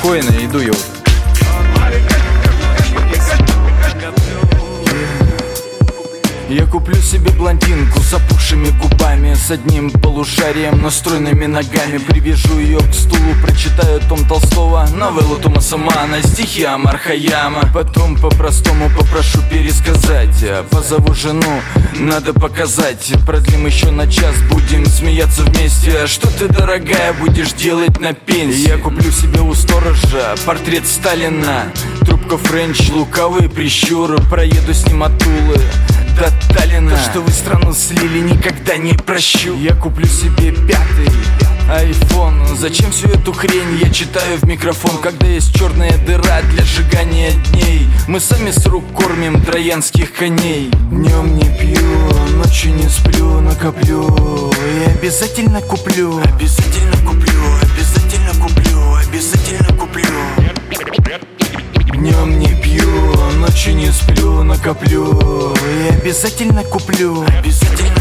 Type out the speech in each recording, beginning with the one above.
Спокойно, иду я. Куплю себе блондинку с опухшими губами С одним полушарием, но стройными ногами. Привяжу ее к стулу, прочитаю Том Толстого Новеллу Томаса Мана, стихи Амар Хаяма Потом по-простому попрошу пересказать Позову жену, надо показать. Продлим еще на час, будем смеяться вместе. Что ты, дорогая, будешь делать на пенсии? Я куплю себе у сторожа портрет Сталина. Трубка френч, лукавые прищуры Проеду с ним от Тулы до Таллина. То, что вы страну слили, никогда не прощу. Я куплю себе пятый айфон. Зачем всю эту хрень? Я читаю в микрофон Когда есть черная дыра для сжигания дней. Мы сами с рук кормим троянских коней. Днем не пью, ночью не сплю, накоплю. И обязательно куплю. Обязательно куплю, обязательно куплю, обязательно куплю. Днем не пью, ночью не сплю, накоплю. И Обязательно куплю, обязательно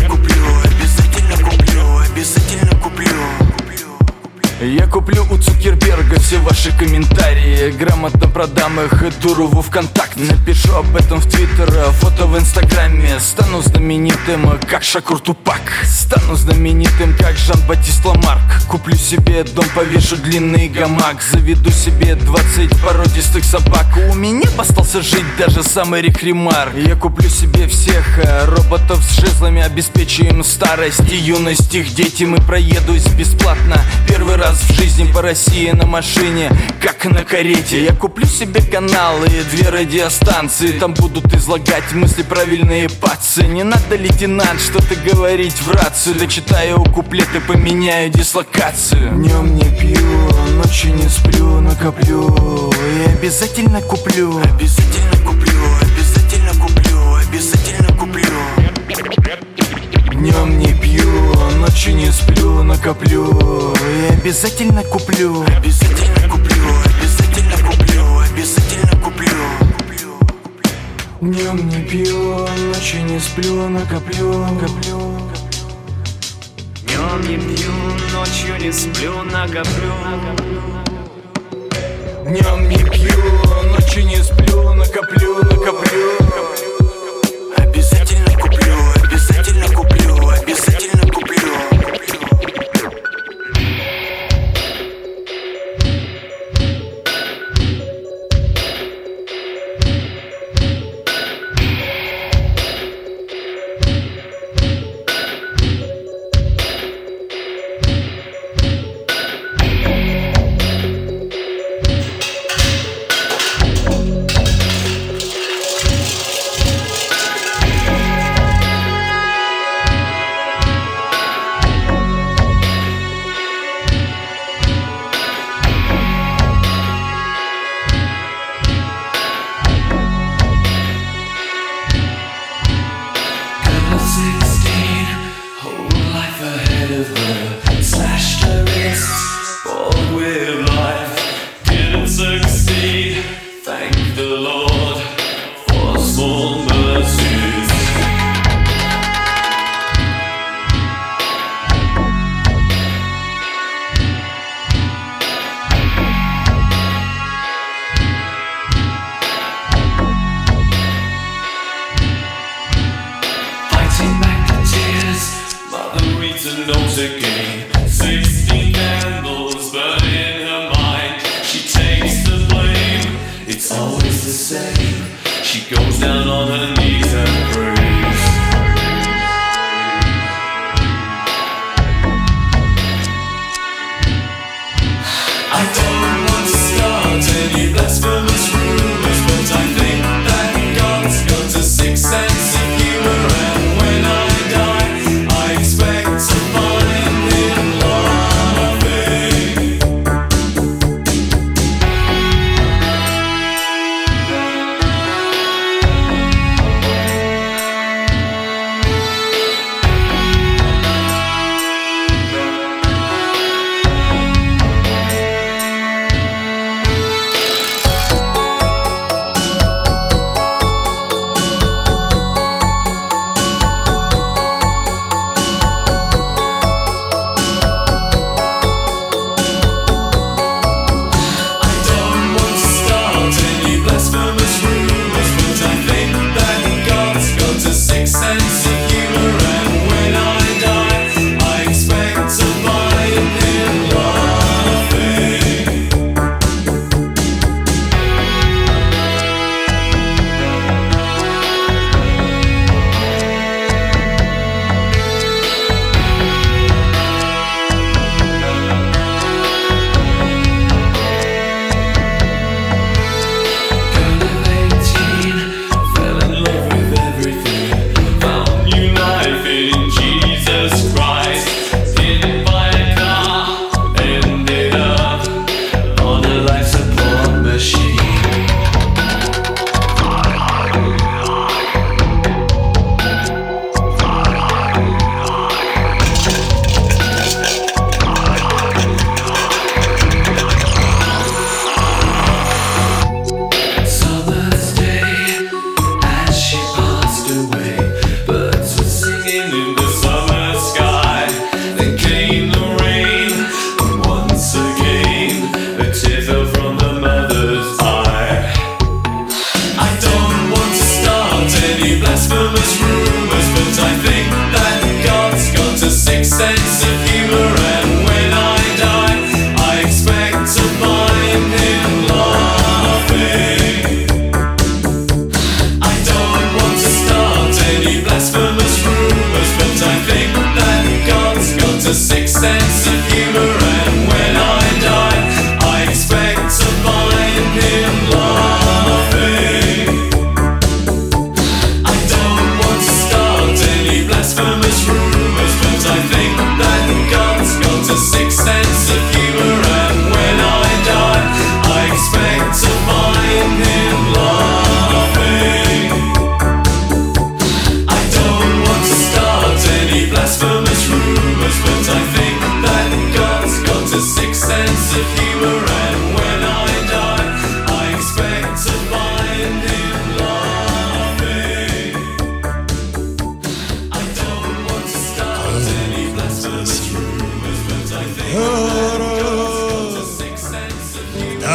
я куплю у Цукерберга все ваши комментарии. Грамотно продам их и во ВКонтакте. Напишу об этом в Твиттер, фото в Инстаграме. Стану знаменитым, как Шакур Тупак. Стану знаменитым, как Жан-Батист Ламарк. Куплю себе дом, повешу длинный гамак. Заведу себе 20 породистых собак. У меня остался жить даже самый рехримар Я куплю себе всех э, роботов с жезлами. Обеспечу им старость и юность. Их дети мы проедусь бесплатно. Первый раз в жизни по России на машине Как на карете. Я куплю себе каналы и две радиостанции Там будут излагать мысли правильные пацы. Не надо, лейтенант, что-то говорить в рацию. Дочитаю куплеты, поменяю дислокацию. Днем не пью, ночью не сплю, накоплю. И обязательно куплю. Обязательно куплю, обязательно куплю, обязательно куплю. Днем не ночью не сплю, накоплю. И обязательно куплю. Обязательно куплю, обязательно куплю, обязательно куплю. Днем не пью, ночью не сплю, накоплю, накоплю. Днем не пью, ночью не сплю, накоплю Днем не пью, ночью не сплю, накоплю, накоплю. Обязательно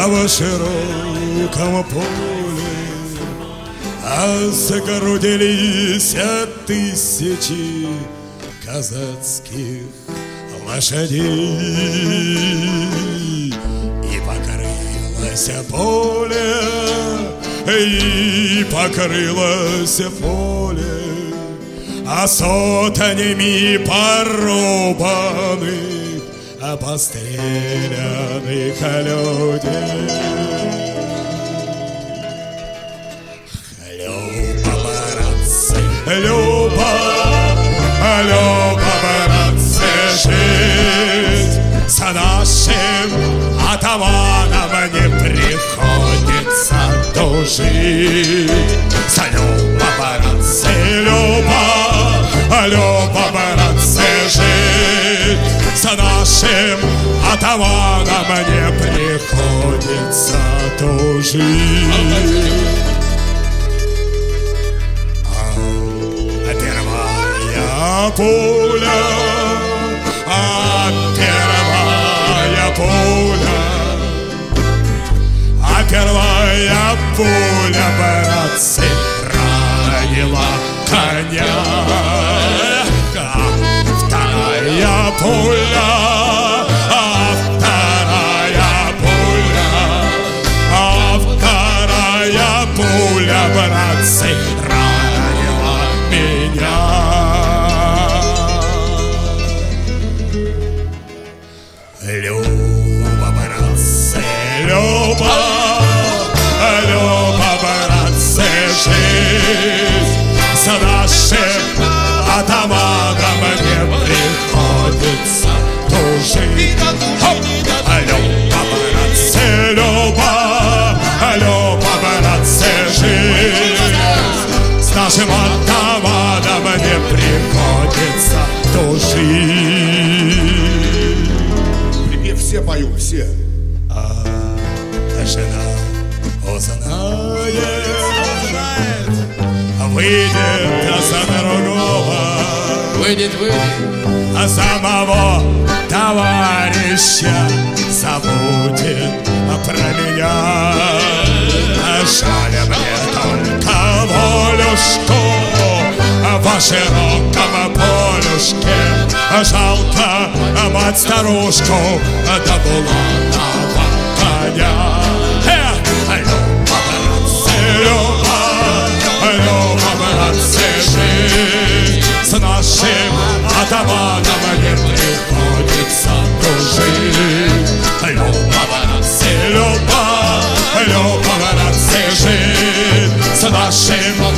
humor. На широком поле А загородились тысячи казацких лошадей И покрылось поле И покрылось поле А сотнями порубанных А постреляных людей Люба, братцы, Люба, Люба, братцы, жить С нашим атаманом не приходится дожить. С Люба, братцы, Люба, Люба, братцы, жить С нашим атаманом не приходится дожить Первая пуля, а первая пуля, а первая пуля, братцы, ранила коня. cola. Выйдет, выйдет. а самого товарища забудет про меня. Жаль мне только волюшку по широком полюшке. Жалко мать старушку да буланова коня. Эх, братцы, Люба, Люба, братцы, жить атаманом не приходится дружить. Люба, братцы, Люба, Люба, братцы, жить с нашим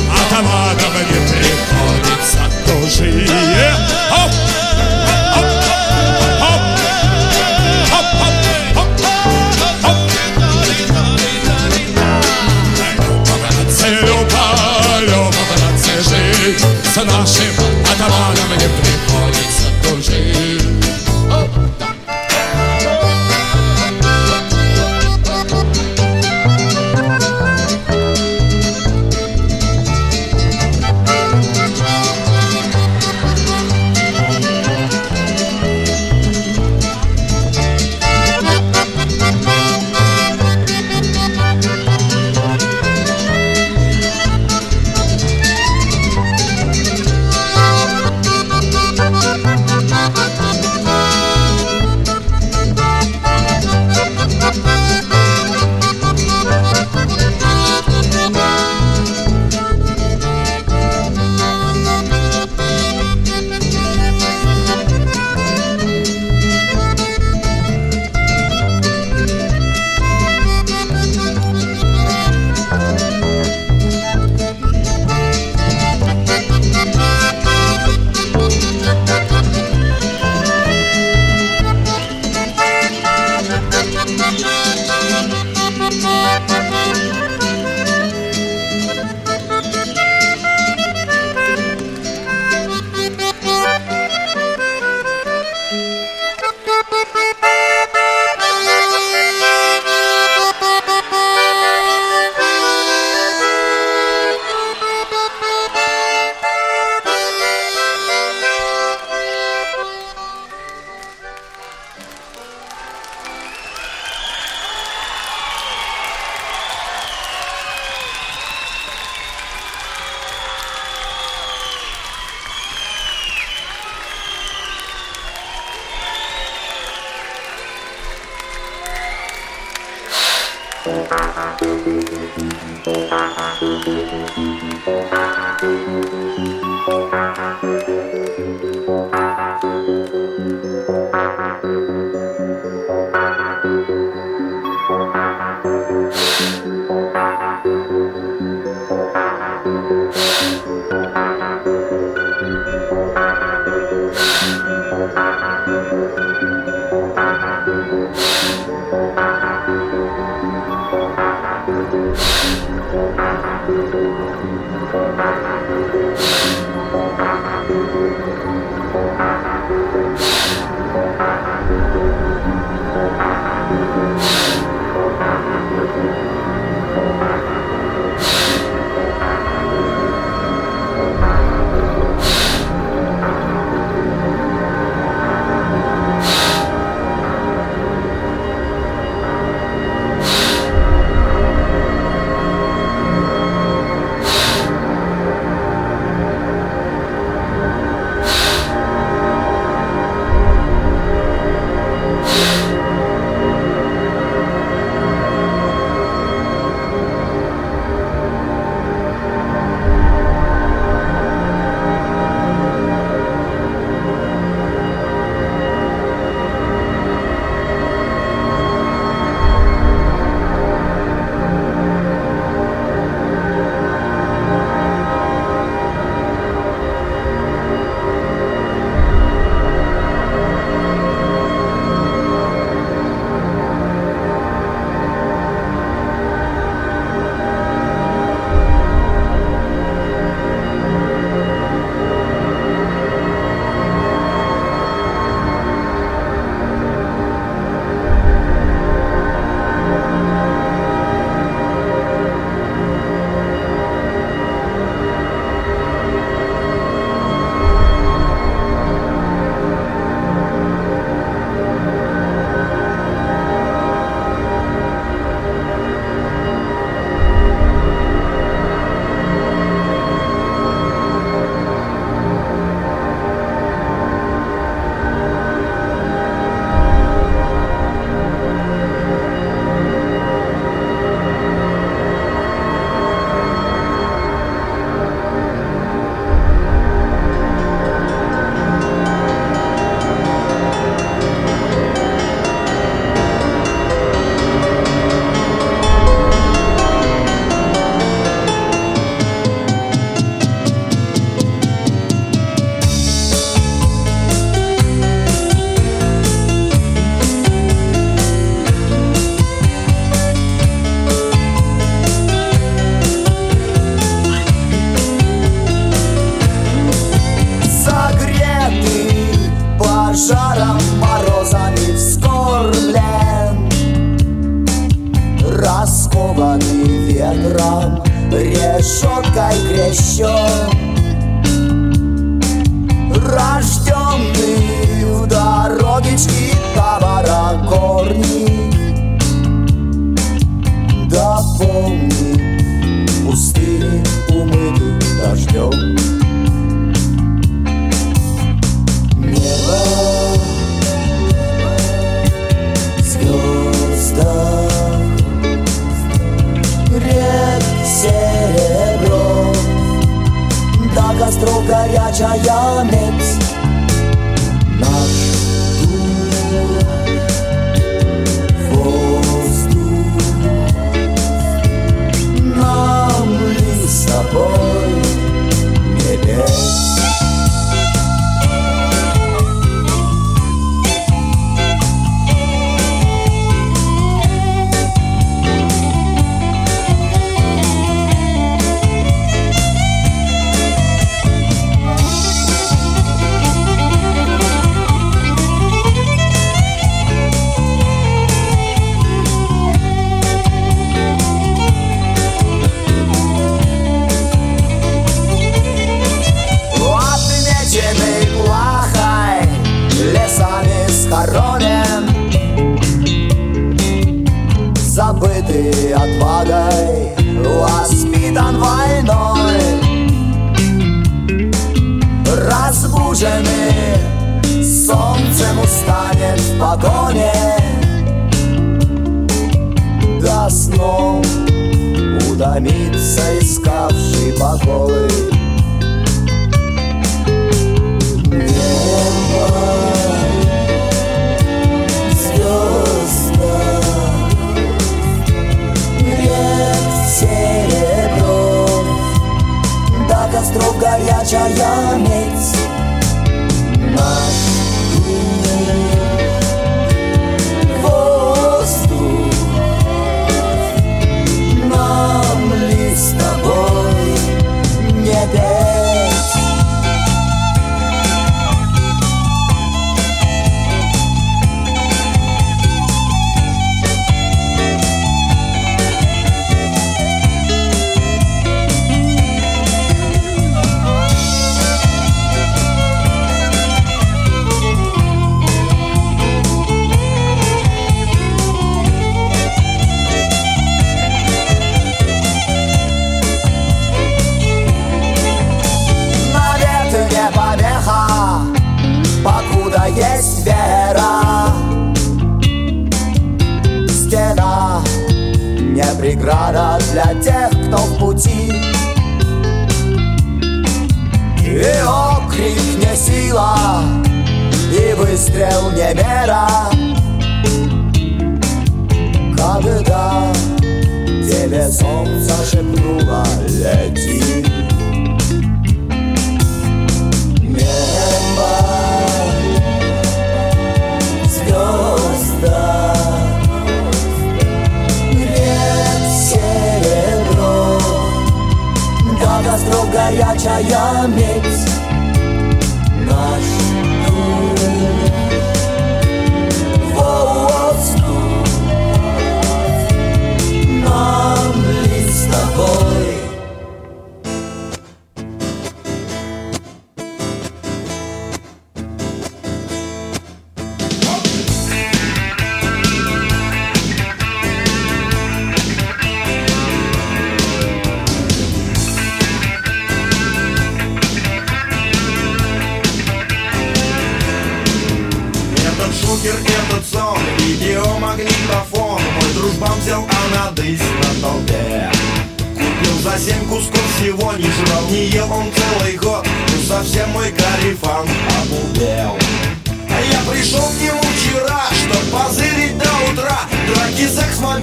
Yeah.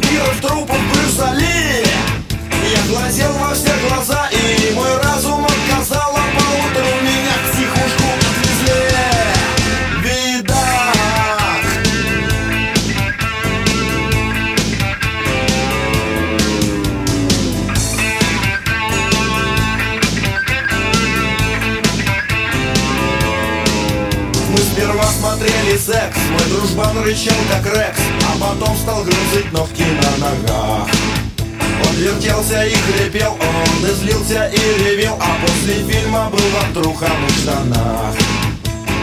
Вампиров, трупов, Брюса Ли Я глазел во все глаза, и мой разум отказал А поутру меня в психушку отвезли Видак Мы сперва смотрели секс Мой дружбан рычал как Рекс потом стал грызать ногти на ногах Он вертелся и хрипел Он излился и ревел А после фильма был в обтруханных штанах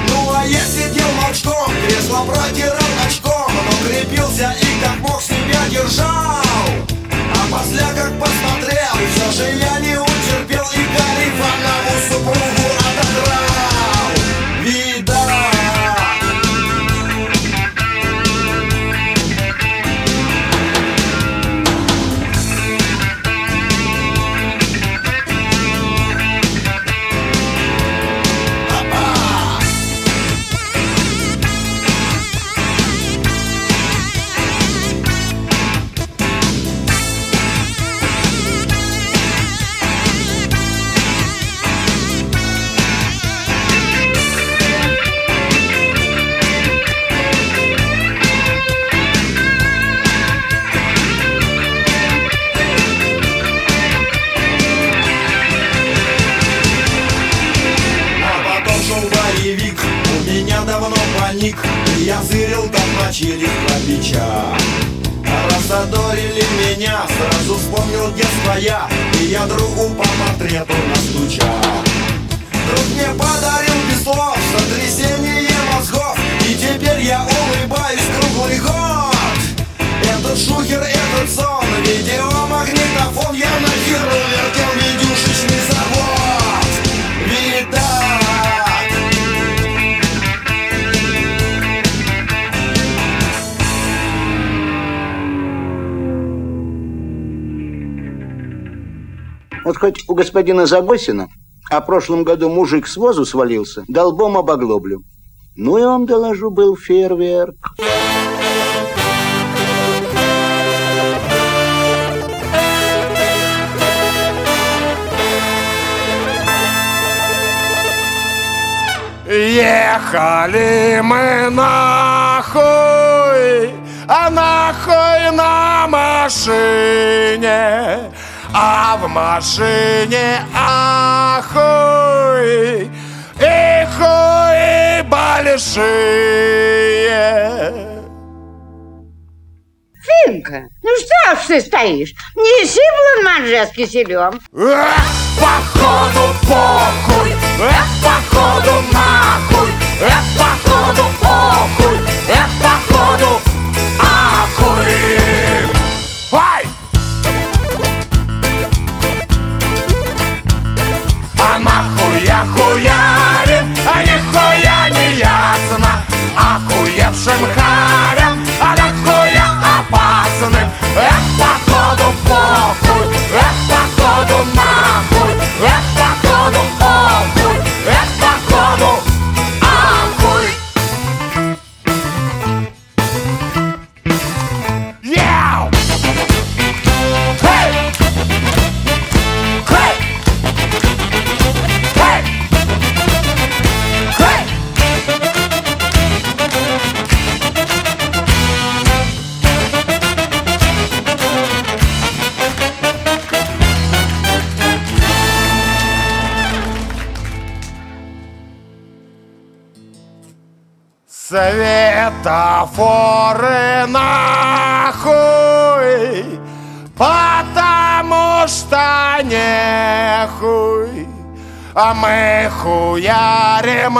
Ну а я сидел молчком Кресло протирал очком Но крепился и как мог себя держал. А после как посмотрел Все же я не утерпел И Гарифанову супругу отодрал мочили храпича Разодорили меня, сразу вспомнил детство я И я другу по портрету настучал Друг мне подарил Вот хоть у господина Загосина о прошлом году мужик с возу свалился, долбом об оглоблю. Ну, я вам доложу, был фейерверк. Ехали мы нахуй, а нахуй на машине, а в машине ахуй и хуи большие. Финка, ну что ж ты стоишь? Неси бланманже с киселем. Эх, походу похуй, эх, походу нахуй, эх, походу похуй, эх, походу ахуй. нахуя хуярим, а нихуя не ясно Охуевшим харям, а нахуя опасным Эх, походу похуй, эх, походу нахуй Эх, походу похуй, А мы хуярим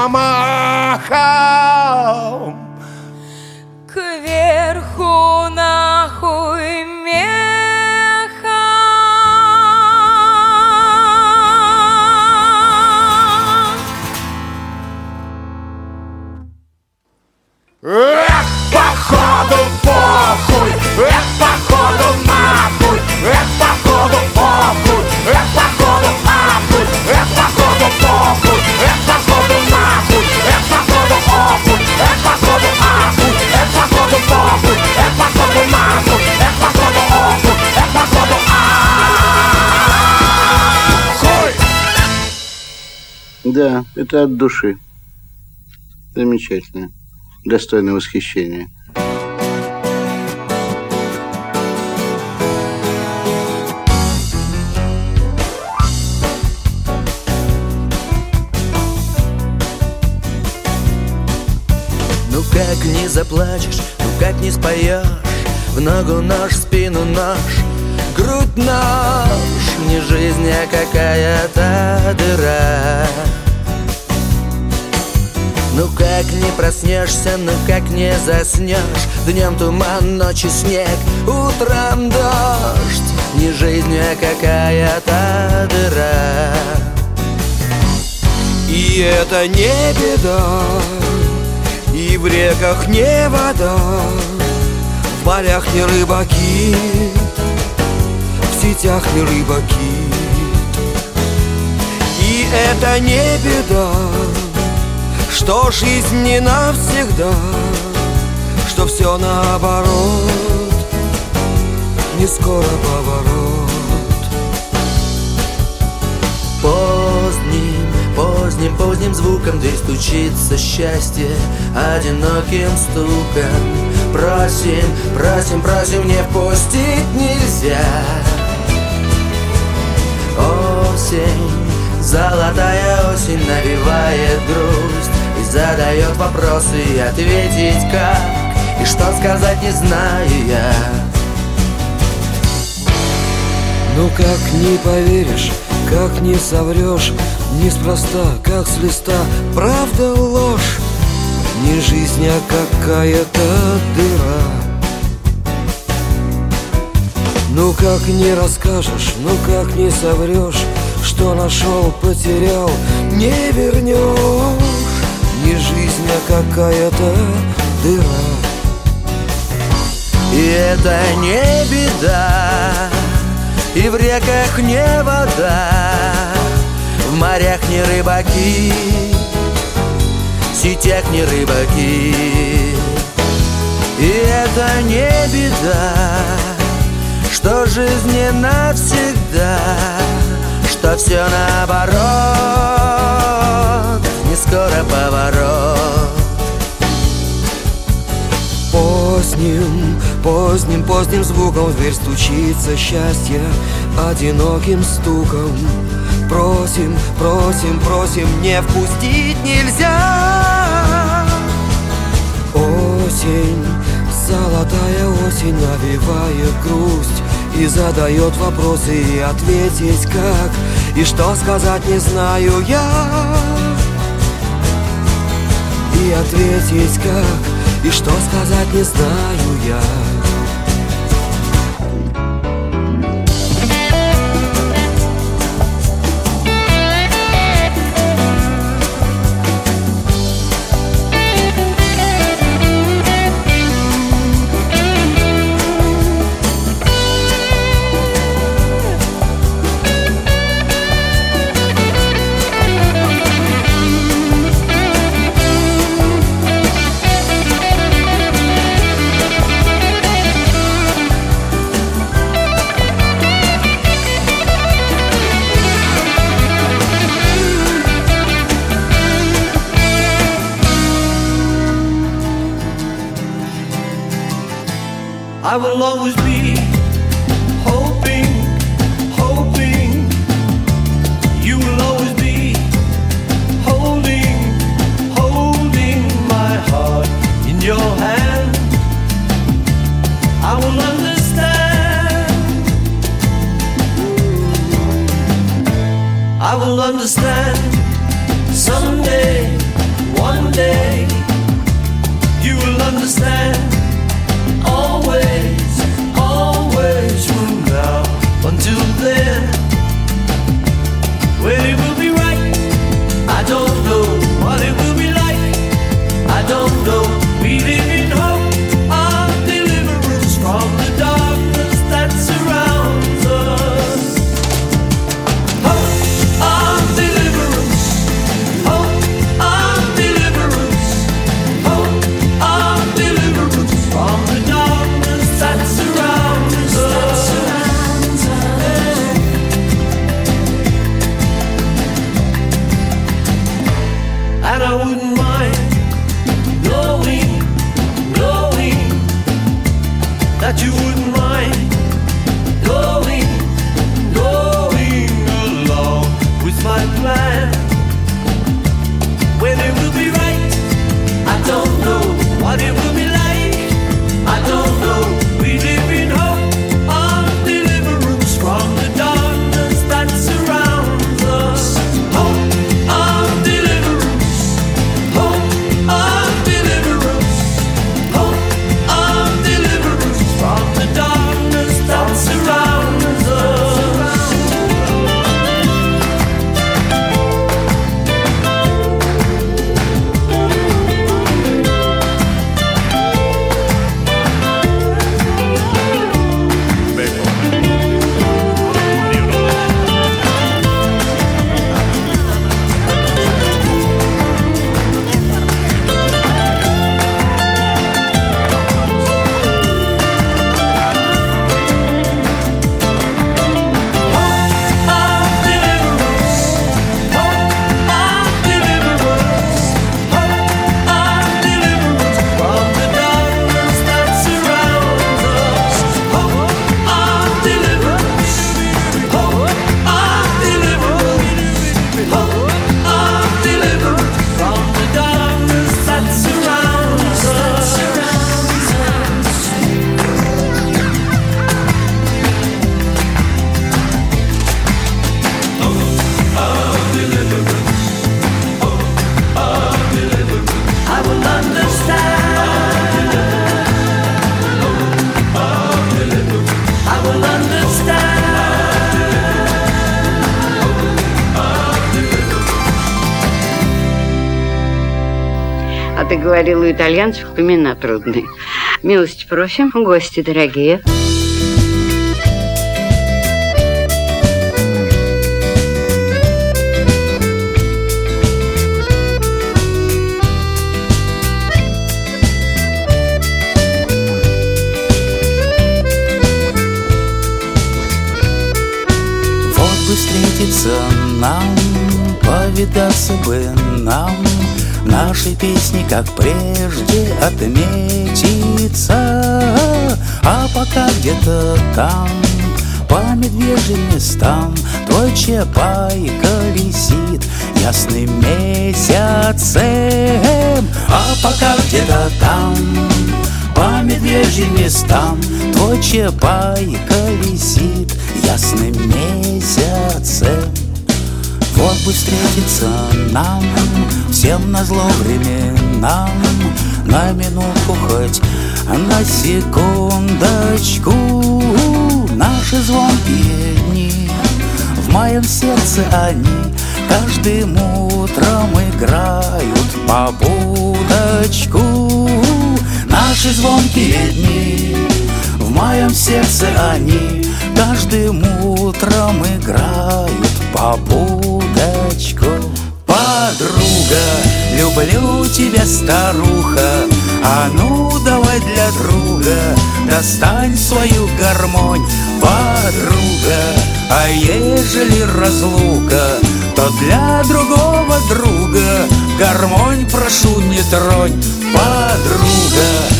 Да, это от души. Замечательно. Достойно восхищения. Ну как не заплачешь, ну как не споешь В ногу нож, в спину нож, грудь нож Не жизнь, а какая-то дыра. Ну как не проснешься, ну как не заснешь? Днем туман, ночью снег, утром дождь. Не жизнь, а какая-то дыра. И это не беда И в реках не вода. В морях не рыбаки сетях не рыбаки. И это не беда Что жизнь не навсегда Что все наоборот Не скоро поворот. Поздним, поздним, поздним звуком Дверь стучится счастье одиноким стуком. Просим, просим, просим, не впустить нельзя Осень, золотая осень навевает грусть И задает вопросы, и ответить как? И что сказать не знаю я. Ну как не поверишь, как не соврешь Неспроста, как с листа, правда ложь. Не жизнь, а какая-то дыра. Ну как не расскажешь, ну как не соврешь Что нашел, потерял, не вернешь. Не жизнь, а какая-то дыра. И это не беда И в реках не вода В морях не рыбаки В сетях не рыбаки. И это не беда Что жизнь не навсегда Что все наоборот Не скоро поворот. Поздним, поздним, поздним звуком в дверь стучится счастье Одиноким стуком. Просим, просим, просим, не впустить нельзя. Осень, золотая осень навевает грусть И задает вопросы, и ответить как? И что сказать не знаю я. И ответить как? И что сказать не знаю я I will always итальянцев имена трудные. Милости просим, гости дорогие. Вот бы встретиться нам, повидаться бы Нашей песни, как прежде, отметиться А пока где-то там, по медвежьим местам Твой чапай колесит ясным месяцем. А пока где-то там, по медвежьим местам Твой чапай колесит ясным месяцем Вот бы встретиться нам Всем на зло временам. На минутку хоть на секундочку. Наши звонкие дни В моем сердце они. Каждым утром играют по будочку. Наши звонкие дни В моем сердце они. Каждым утром играют по будочку Подруга, люблю тебя, старуха. А ну давай для друга Достань свою гармонь, подруга. А ежели разлука То для другого друга Гармонь прошу не тронь, подруга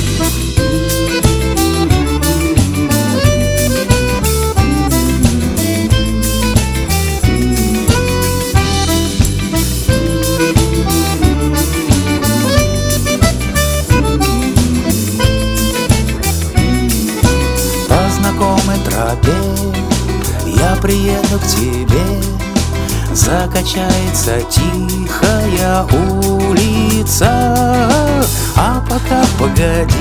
приеду к тебе. Закачается тихая улица. А пока погоди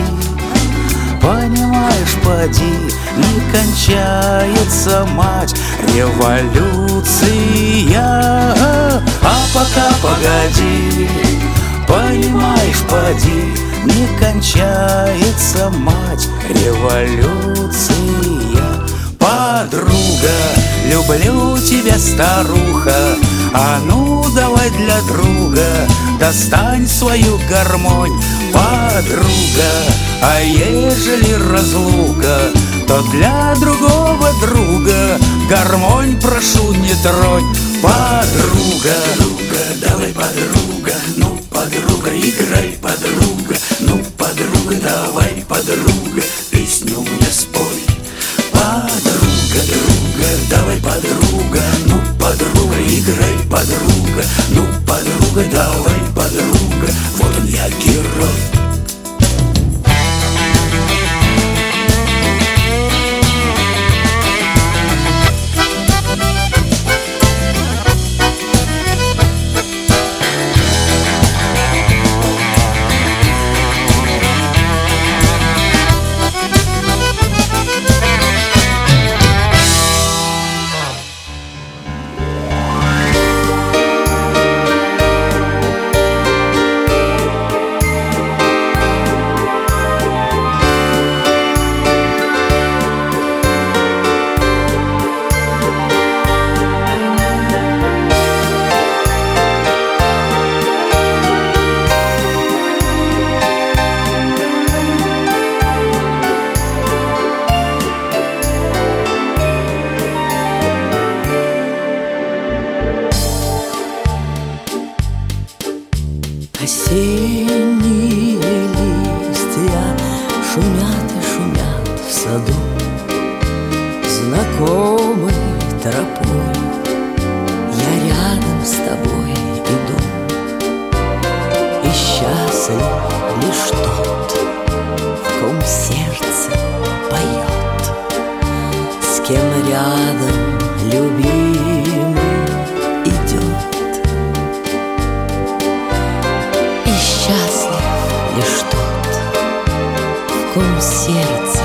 Понимаешь, поди Не кончается мать Революция. А пока погоди Понимаешь, поди Не кончается мать Революция Подруга, люблю тебя, старуха. А ну давай для друга Достань свою гармонь, подруга. А ежели разлука То для другого друга Гармонь прошу не тронь, подруга Подруга, давай, подруга Ну, подруга, играй, подруга Ну, подруга, давай, Ну, подруга, давай, подруга. Вот он я, герой ком сердце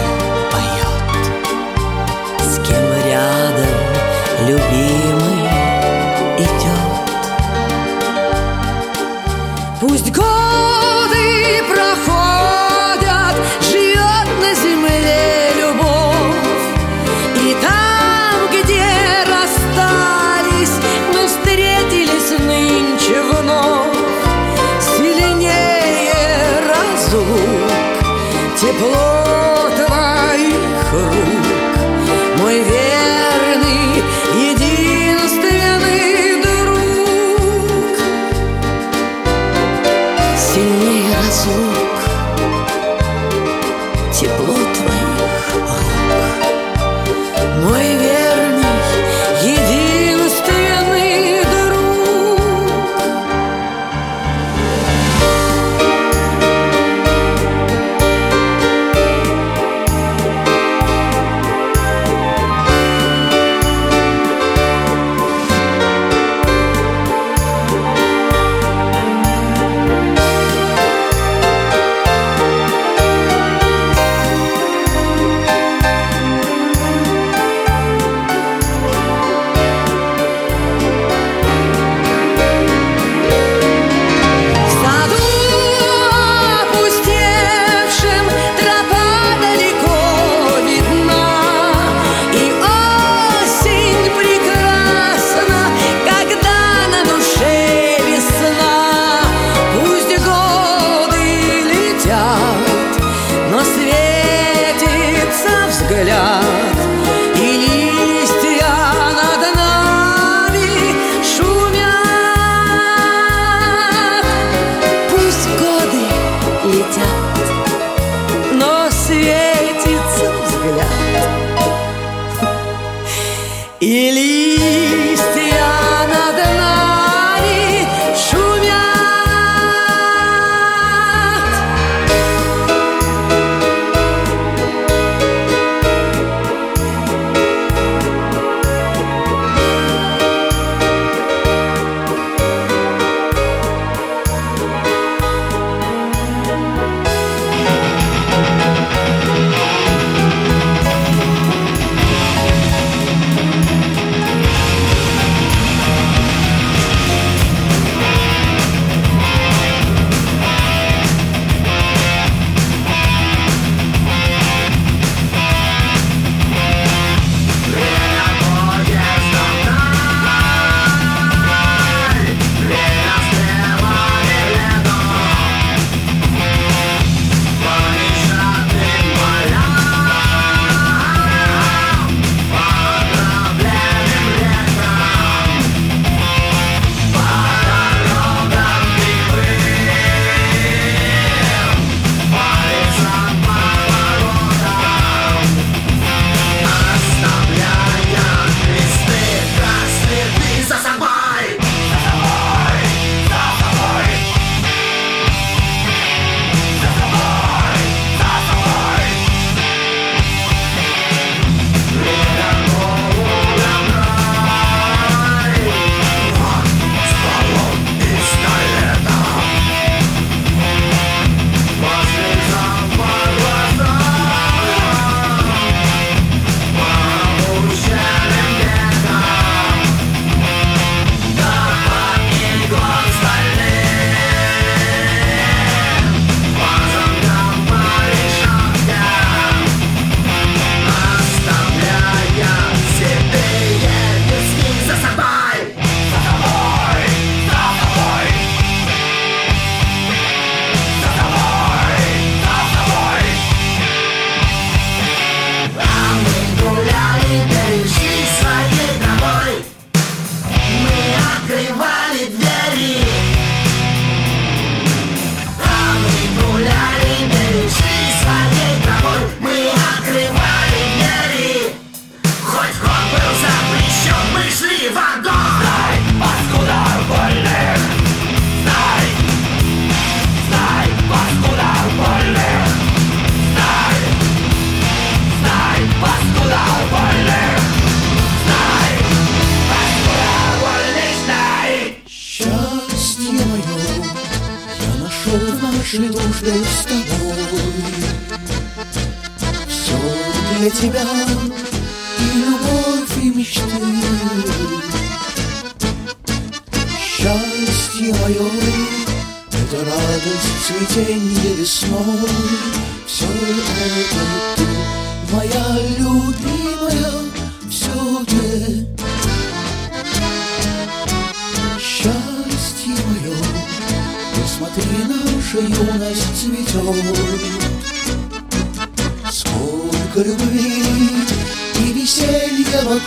веселье вокруг.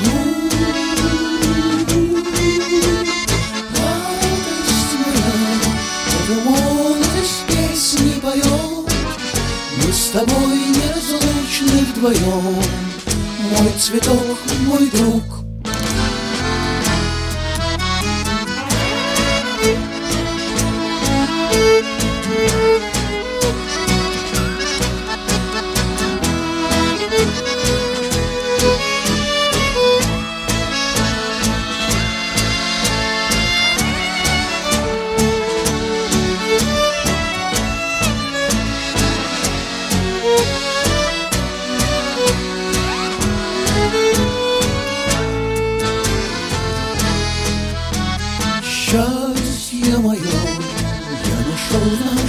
Радость моя, эта молодость песни поет, Мы с тобой неразлучны вдвоем, Мой цветок, мой друг,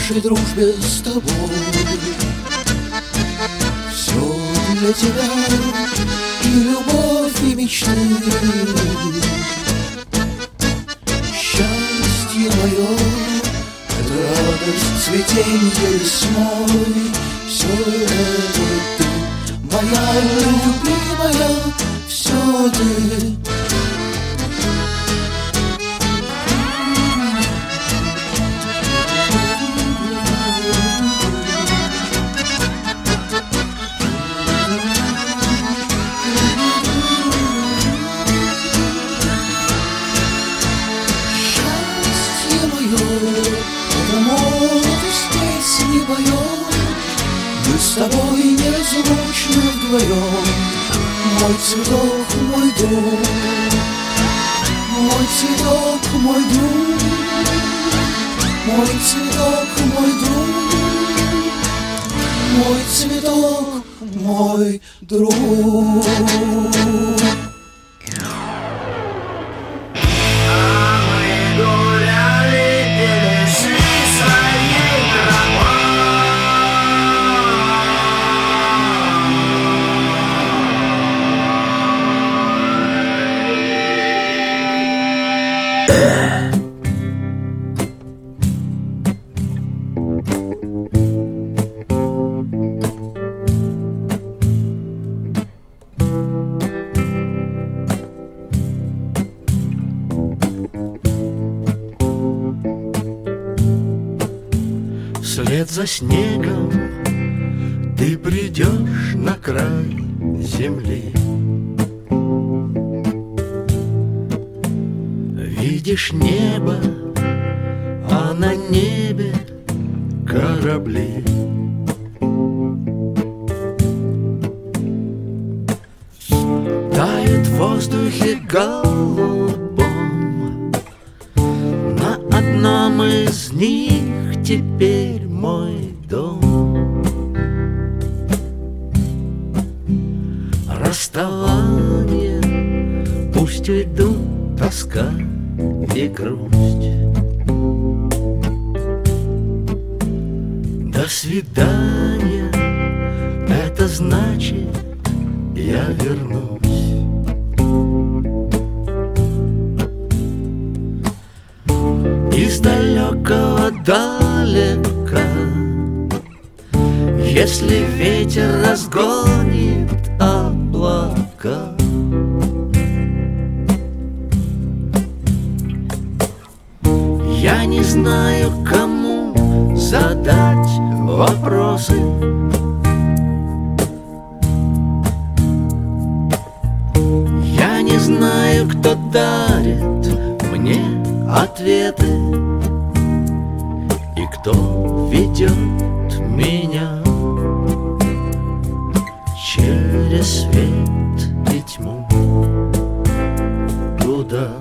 нашей дружбе с тобой. Все для тебя и любовь, и мечты. Счастье мое — это радость цветенья весной. Все это ты, моя любовь. мой цветок, мой друг. лишнее. Я не знаю, кому задать вопросы Я не знаю, кто дарит мне ответы И кто ведет меня через свет и тьму туда.